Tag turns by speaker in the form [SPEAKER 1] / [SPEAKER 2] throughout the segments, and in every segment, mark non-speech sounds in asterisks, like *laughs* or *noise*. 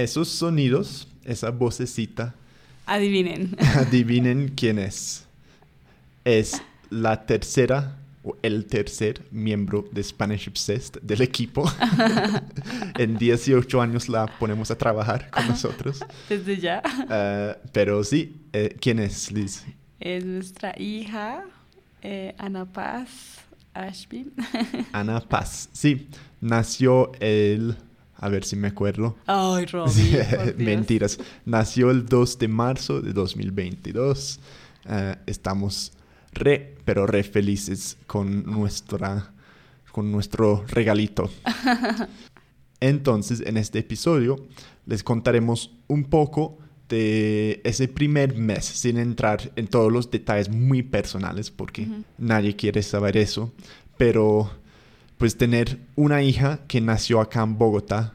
[SPEAKER 1] esos sonidos, esa vocecita,
[SPEAKER 2] Adivinen. *laughs*
[SPEAKER 1] adivinen quién es. Es la tercera o el tercer miembro de Spanish Obsessed del equipo. *laughs* en 18 años la ponemos a trabajar con nosotros. *laughs*
[SPEAKER 2] Desde ya.
[SPEAKER 1] Eh, pero sí, eh, ¿quién es, Liz?
[SPEAKER 2] Es nuestra hija, eh, Ana Paz Ashby.
[SPEAKER 1] Ana Paz. Sí, nació el... A ver si me acuerdo.
[SPEAKER 2] Ay, Robbie. *laughs*
[SPEAKER 1] Sí. *laughs* Mentiras. Nació el 2 de marzo de 2022. Eh, estamos re, pero re felices con nuestra, con nuestro regalito. *laughs* Entonces, en este episodio les contaremos un poco de ese primer mes, sin entrar en todos los detalles muy personales, porque
[SPEAKER 2] Ujú.
[SPEAKER 1] nadie quiere saber eso. Pero, pues, tener una hija que nació acá en Bogotá,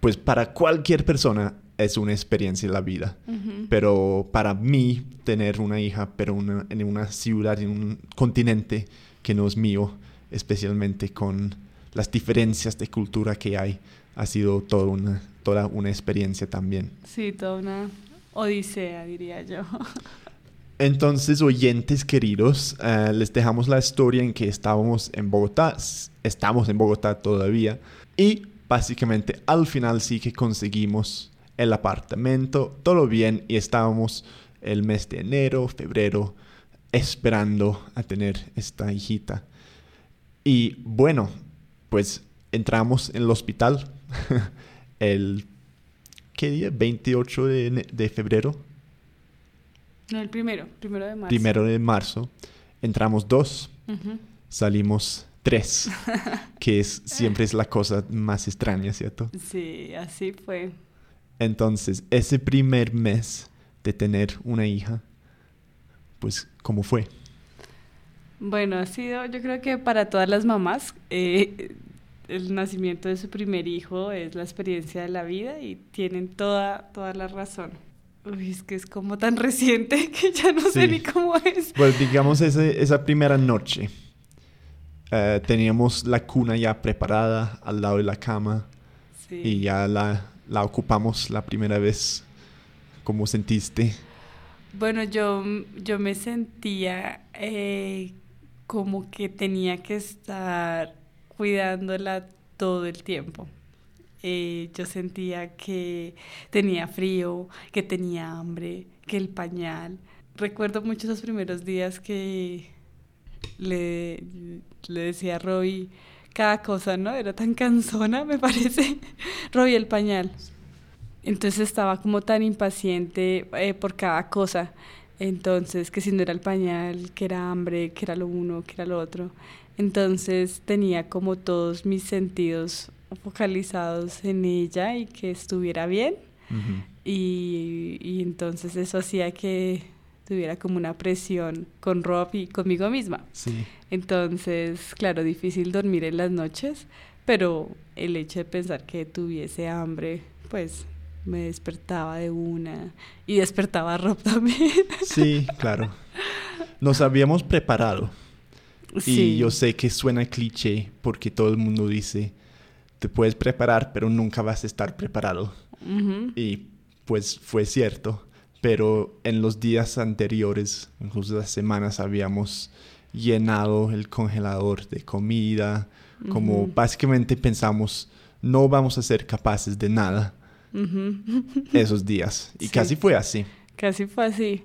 [SPEAKER 1] pues para cualquier persona es una experiencia en la vida. Pero para mí, tener una hija, pero una- en una ciudad, en un continente que no es mío, especialmente con las diferencias de cultura que hay, ha sido toda una, toda una experiencia también.
[SPEAKER 2] Sí, toda una odisea, diría yo. *laughs*
[SPEAKER 1] Entonces, oyentes queridos, eh, les dejamos la historia en que estábamos en Bogotá, estamos en Bogotá todavía, y básicamente al final sí que conseguimos el apartamento, todo bien, y estábamos el mes de enero, febrero, esperando a tener esta hijita. Y bueno, pues entramos en el hospital *laughs* el, ¿qué día? 28 de, ene- de febrero.
[SPEAKER 2] No, el primero, primero de marzo.
[SPEAKER 1] Primero de marzo, entramos dos, salimos tres, *laughs* que es, siempre es la cosa más extraña, ¿cierto?
[SPEAKER 2] Sí, así fue.
[SPEAKER 1] Entonces, ese primer mes de tener una hija, pues, ¿cómo fue?
[SPEAKER 2] Bueno, ha sido, yo creo que para todas las mamás, eh, el nacimiento de su primer hijo es la experiencia de la vida y tienen toda, toda la razón. Uy, es que es como tan reciente *laughs* que ya no sé ni cómo es.
[SPEAKER 1] Pues, digamos, ese- esa primera noche, eh, teníamos la cuna ya preparada al lado de la cama
[SPEAKER 2] Sí.
[SPEAKER 1] y ya la, la ocupamos la primera vez. ¿Cómo sentiste?
[SPEAKER 2] Bueno, yo, yo me sentía eh, como que tenía que estar cuidándola todo el tiempo. Eh, yo sentía que tenía frío, que tenía hambre, que el pañal. Recuerdo mucho esos primeros días que le, le decía a cada cosa, ¿no? Era tan cansona, me *laughs* parece. Roy, el pañal. Entonces estaba como tan impaciente eh, por cada cosa. Entonces, que si no era el pañal, que era hambre, que era lo uno, que era lo otro. Entonces tenía como todos mis sentidos focalizados en ella y que estuviera bien. Y, y entonces eso hacía que tuviera como una presión con Rob y conmigo misma.
[SPEAKER 1] Sí.
[SPEAKER 2] Entonces, claro, difícil dormir en las noches, pero el hecho de pensar que tuviese hambre, pues me despertaba de una y despertaba a Rob también.
[SPEAKER 1] Sí, claro. Nos habíamos preparado. Y yo sé que suena cliché porque todo el mundo dice, te puedes preparar, pero nunca vas a estar preparado. Y pues fue cierto. Pero en los días anteriores, incluso las semanas, habíamos llenado el congelador de comida. Como básicamente pensamos, no vamos a ser capaces de nada *laughs* esos días. Y
[SPEAKER 2] Sí.
[SPEAKER 1] casi fue así.
[SPEAKER 2] Casi fue así.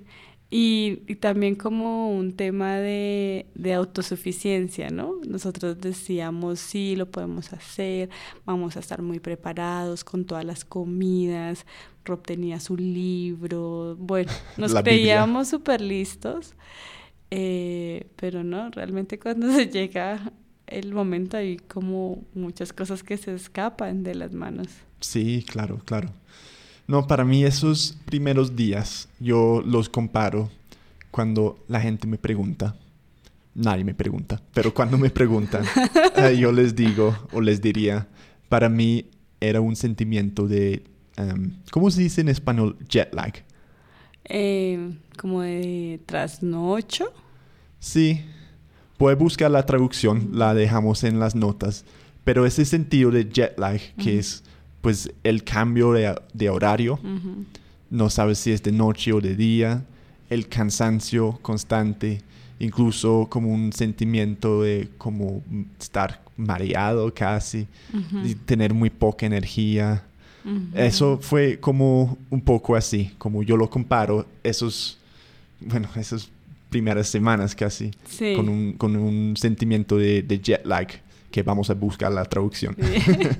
[SPEAKER 2] Y, y también como un tema de, de autosuficiencia, ¿no? Nosotros decíamos, sí, lo podemos hacer, vamos a estar muy preparados con todas las comidas, Rob tenía su libro, bueno, *laughs* nos
[SPEAKER 1] La
[SPEAKER 2] creíamos súper listos, eh, pero no, realmente cuando *laughs* se llega el momento hay como muchas cosas que se escapan de las manos.
[SPEAKER 1] Sí, claro, claro. No, para mí esos primeros días yo los comparo cuando la gente me pregunta. Nadie me pregunta, pero cuando me preguntan, *laughs* eh, yo les digo o les diría, para mí era un sentimiento de, em, ¿cómo se dice en español? Jet lag.
[SPEAKER 2] Eh, como de trasnocho.
[SPEAKER 1] Sí, puede buscar la traducción, la dejamos en las notas, pero ese sentido de jet lag que es pues el cambio de, de horario, no sabes si es de noche o de día, el cansancio constante, incluso como un sentimiento de como estar mareado casi, y tener muy poca energía. Eso fue como un poco así, como yo lo comparo, esos, bueno, esas primeras semanas casi,
[SPEAKER 2] Sí.
[SPEAKER 1] con, un, con un sentimiento de, de jet lag, que vamos a buscar la traducción.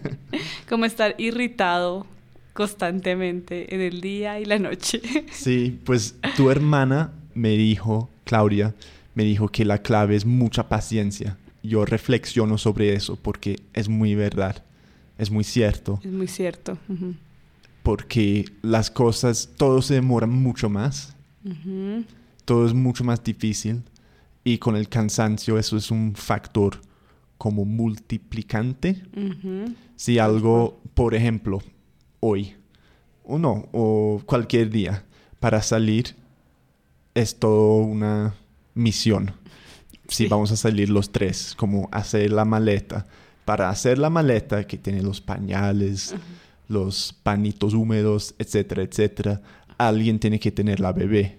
[SPEAKER 1] *laughs*
[SPEAKER 2] Como estar irritado constantemente en el día y la noche.
[SPEAKER 1] Sí, pues tu hermana me dijo, Claudia, me dijo que la clave es mucha paciencia. Yo reflexiono sobre eso porque es muy verdad, es muy cierto,
[SPEAKER 2] Es muy cierto. Ujú.
[SPEAKER 1] porque las cosas, todo se demora mucho más,
[SPEAKER 2] Ujú.
[SPEAKER 1] todo es mucho más difícil y con el cansancio eso es un factor como multiplicante. Si algo, por ejemplo, hoy, o no, o cualquier día, para salir es todo una misión. Si
[SPEAKER 2] Sí.
[SPEAKER 1] vamos a salir los tres, como hacer la maleta. Para hacer la maleta que tiene los pañales, los panitos húmedos, etcétera, etcétera, alguien tiene que tener la bebé.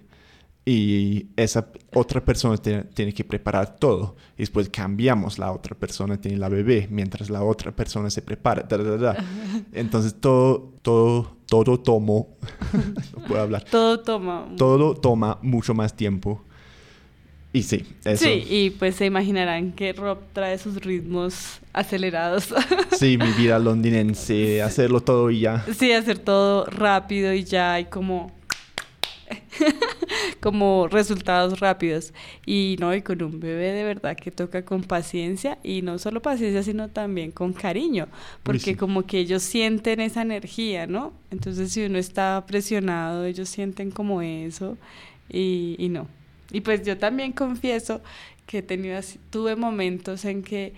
[SPEAKER 1] Y esa otra persona tiene, tiene que preparar todo. Y después cambiamos, la otra persona tiene la bebé, mientras la otra persona se prepara. da, da, da. Entonces todo, todo, todo tomo, no *laughs* puedo hablar,
[SPEAKER 2] Todo toma.
[SPEAKER 1] todo toma mucho más tiempo. Y sí, eso.
[SPEAKER 2] Sí, y pues se imaginarán que Rob trae sus ritmos acelerados. *laughs*
[SPEAKER 1] Sí, mi vida londinense, hacerlo todo y ya.
[SPEAKER 2] sí, hacer todo rápido y ya hay como *laughs* como resultados rápidos. Y no y con un bebé de verdad que toca con paciencia y no solo paciencia sino también con cariño porque
[SPEAKER 1] sí.
[SPEAKER 2] como que ellos sienten esa energía no entonces si uno está presionado ellos sienten como eso y, y no. Y pues yo también confieso que he tenido así, tuve momentos en que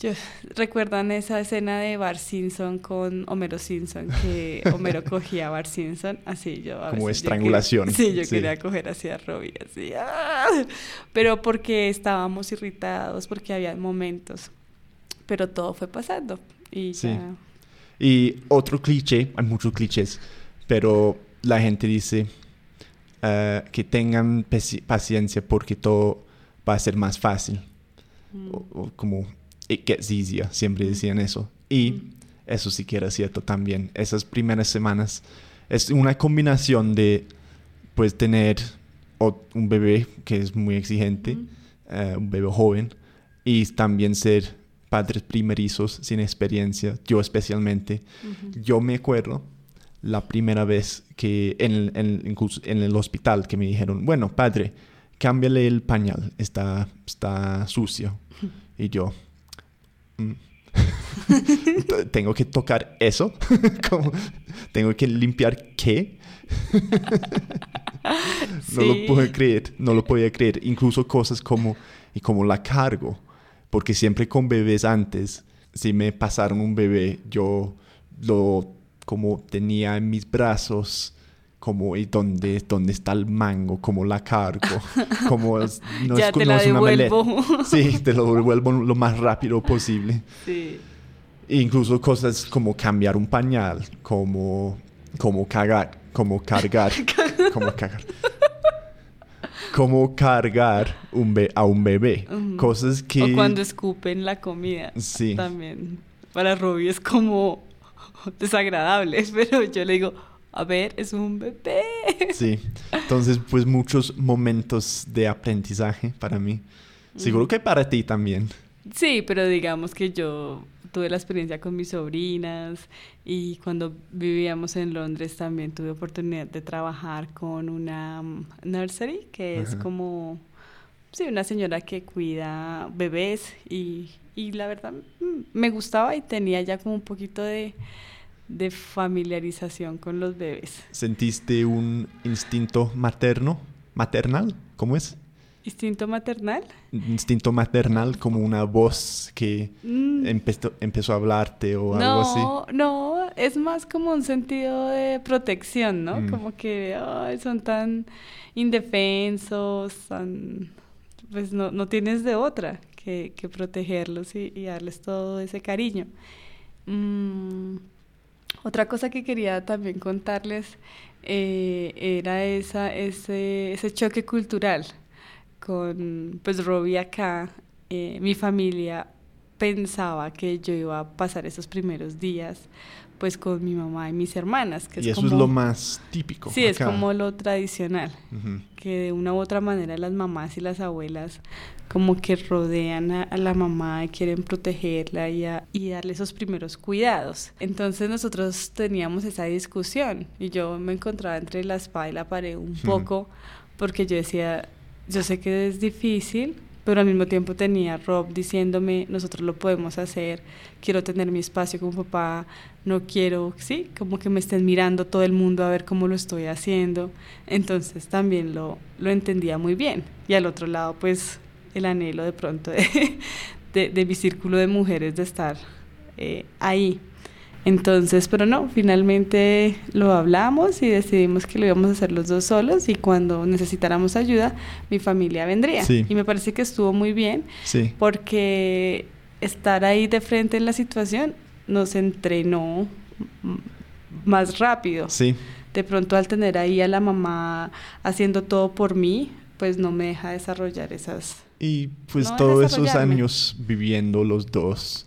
[SPEAKER 2] yo, *laughs* ¿Recuerdan esa escena de Bar Simpson con Homero Simpson? Que *laughs* Homero cogía a Bar Simpson, así yo. a
[SPEAKER 1] Como
[SPEAKER 2] veces yo
[SPEAKER 1] estrangulación.
[SPEAKER 2] quería- *laughs* sí, yo
[SPEAKER 1] Sí.
[SPEAKER 2] quería coger así a Robbie, así. ¡ah! Pero porque estábamos irritados, porque había momentos. Pero todo fue pasando. Y
[SPEAKER 1] Sí.
[SPEAKER 2] ya.
[SPEAKER 1] Y otro cliché, hay muchos clichés, pero la gente dice eh, que tengan paci- paciencia porque todo va a ser más fácil.
[SPEAKER 2] Mm.
[SPEAKER 1] O, o como it gets easier, siempre decían eso. Y
[SPEAKER 2] Mm.
[SPEAKER 1] eso sí que era cierto también. Esas primeras semanas es una combinación de pues tener un bebé que es muy exigente,
[SPEAKER 2] Mm.
[SPEAKER 1] eh, un bebé joven, y también ser padres primerizos sin experiencia, yo especialmente.
[SPEAKER 2] Ujú.
[SPEAKER 1] Yo me acuerdo la primera vez que en el, en- incluso en el hospital que me dijeron, bueno, padre, cámbiale el pañal, está, está sucio. *laughs* Y yo, "Mm, *laughs* ¿tengo que tocar eso? *laughs* ¿Cómo? ¿Tengo que limpiar qué? *laughs* No lo puedo creer, no lo podía creer. Incluso cosas como, y como la cargo, porque siempre con bebés antes, si me pasaron un bebé, yo lo como tenía en mis brazos, como y dónde, dónde está el mango, como la cargo, como es- *laughs* no
[SPEAKER 2] ya
[SPEAKER 1] es,
[SPEAKER 2] te
[SPEAKER 1] no
[SPEAKER 2] la
[SPEAKER 1] es una maleta.
[SPEAKER 2] devuelvo. *laughs*
[SPEAKER 1] Sí, te lo devuelvo lo más rápido posible.
[SPEAKER 2] sí.
[SPEAKER 1] E incluso cosas como cambiar un pañal, como, como cagar, como cargar, *laughs* como cagar. Como cargar un be- a un bebé. Cosas que...
[SPEAKER 2] O cuando escupen la comida.
[SPEAKER 1] Sí.
[SPEAKER 2] También. Para Robbie es como desagradable, pero yo le digo, a ver, es un bebé.
[SPEAKER 1] Sí. Entonces, pues muchos momentos de aprendizaje para mí. Seguro que para ti también.
[SPEAKER 2] Sí, pero digamos que yo tuve la experiencia con mis sobrinas y cuando vivíamos en Londres también tuve oportunidad de trabajar con una mm, nursery, que es como, sí, una señora que cuida bebés y, y la verdad mm, me gustaba y tenía ya como un poquito de, de familiarización con los bebés.
[SPEAKER 1] ¿Sentiste un instinto materno? ¿Maternal? ¿Cómo es?
[SPEAKER 2] ¿Instinto maternal?
[SPEAKER 1] Instinto maternal como una voz que
[SPEAKER 2] Mm.
[SPEAKER 1] empezó, empezó a hablarte o algo así.
[SPEAKER 2] No, no, es más como un sentido de protección, ¿no?
[SPEAKER 1] Mm.
[SPEAKER 2] Como que son tan indefensos, tan, pues no, no tienes de otra que, que protegerlos y, y darles todo ese cariño. Mm, Otra cosa que quería también contarles eh, era esa, ese, ese choque cultural con pues Robbie acá. Eh, mi familia pensaba que yo iba a pasar esos primeros días pues con mi mamá y mis hermanas.
[SPEAKER 1] Que y eso es lo más típico.
[SPEAKER 2] Sí, es como lo tradicional, que de una u otra manera las mamás y las abuelas como que rodean a, la mamá y quieren protegerla y, y, darle esos primeros cuidados. Entonces nosotros teníamos esa discusión y yo me encontraba entre la espada y la pared un poco porque yo decía, yo sé que es difícil, pero al mismo tiempo tenía Rob diciéndome, nosotros lo podemos hacer, quiero tener mi espacio como papá, no quiero, sí, como que me estén mirando todo el mundo a ver cómo lo estoy haciendo. Entonces también lo, lo entendía muy bien. Y al otro lado, pues el anhelo de pronto de, *laughs* de, mi círculo de mujeres de estar eh, ahí. Entonces, pero no, finalmente lo hablamos y decidimos que lo íbamos a hacer los dos solos y cuando necesitáramos ayuda, mi familia vendría. Y me parece que estuvo muy bien sí. porque estar ahí de frente en la situación nos entrenó más rápido.
[SPEAKER 1] Sí.
[SPEAKER 2] De pronto al tener ahí a la mamá haciendo todo por mí, pues no me deja desarrollar esas...
[SPEAKER 1] Y pues todos esos años viviendo los dos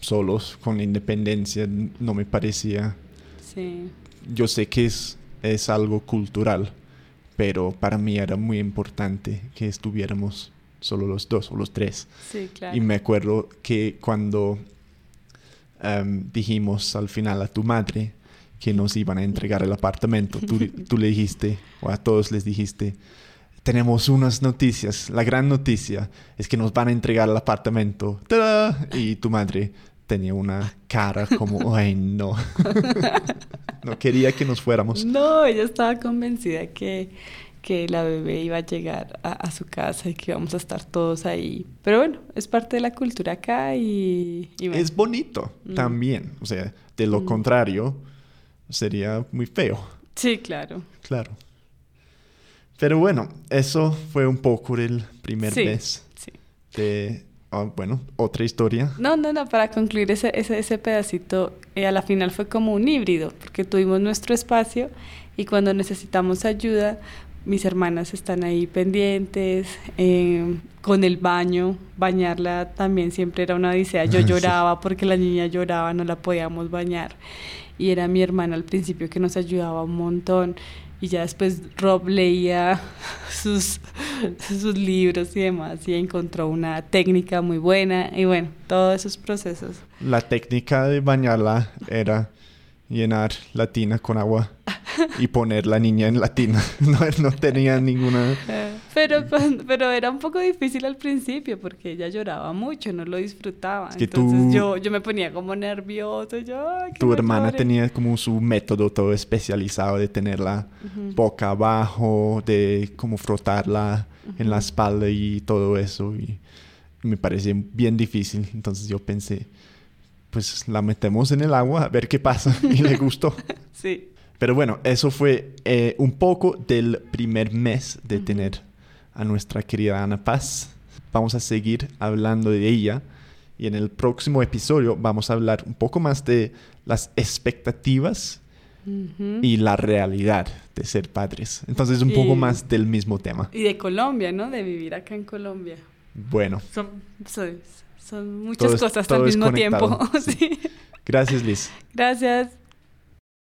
[SPEAKER 1] solos, con la independencia, no me parecía...
[SPEAKER 2] Sí.
[SPEAKER 1] Yo sé que es, es algo cultural, pero para mí era muy importante que estuviéramos solo los dos o los tres.
[SPEAKER 2] Sí, claro.
[SPEAKER 1] Y me acuerdo que cuando em, dijimos al final a tu madre que nos iban a entregar el apartamento, tú, tú le dijiste, o a todos les dijiste, tenemos unas noticias. La gran noticia es que nos van a entregar el apartamento. Y tu madre tenía una cara como, *laughs* ay, no. *laughs* no quería que nos fuéramos.
[SPEAKER 2] No, ella estaba convencida que que la bebé iba a llegar a, su casa y que íbamos a estar todos ahí. Pero bueno, es parte de la cultura acá y...
[SPEAKER 1] Es bonito mm. también. O sea, de lo mm. contrario, sería muy feo.
[SPEAKER 2] Sí, claro.
[SPEAKER 1] Claro. Pero bueno, eso fue un poco el primer mes
[SPEAKER 2] sí.
[SPEAKER 1] de... Ah, bueno, otra historia.
[SPEAKER 2] No, no, no, para concluir ese, ese, ese pedacito, eh, a la final fue como un híbrido, porque tuvimos nuestro espacio y cuando necesitamos ayuda, mis hermanas están ahí pendientes, eh, con el baño, bañarla también siempre era una odisea. Yo *laughs* lloraba porque la niña lloraba, no la podíamos bañar. Y era mi hermana al principio que nos ayudaba un montón. Y ya después Rob leía *laughs* sus, sus libros y demás y encontró una técnica muy buena. Y bueno, todos esos procesos.
[SPEAKER 1] La técnica de bañarla era llenar la tina con agua y poner la niña en latina. *laughs* No, no tenía ninguna...
[SPEAKER 2] Pero, pero era un poco difícil al principio porque ella lloraba mucho, no lo disfrutaba. Entonces yo, yo me ponía como nervioso. Yo,
[SPEAKER 1] tu hermana tenía como su método todo especializado de tenerla boca abajo, de como frotarla en la espalda y todo eso. Y me parecía bien difícil. Entonces yo pensé, pues la metemos en el agua a ver qué pasa. *laughs* Y le *laughs* gustó.
[SPEAKER 2] sí.
[SPEAKER 1] Pero bueno, eso fue eh, un poco del primer mes de tener a nuestra querida Ana Paz. Vamos a seguir hablando de ella y en el próximo episodio vamos a hablar un poco más de las expectativas y la realidad de ser padres. Entonces un poco más del mismo tema.
[SPEAKER 2] Y de Colombia, ¿no? De vivir acá en Colombia.
[SPEAKER 1] Bueno.
[SPEAKER 2] Son, son, muchas cosas al mismo tiempo. *laughs*
[SPEAKER 1] Gracias, Liz.
[SPEAKER 2] Gracias.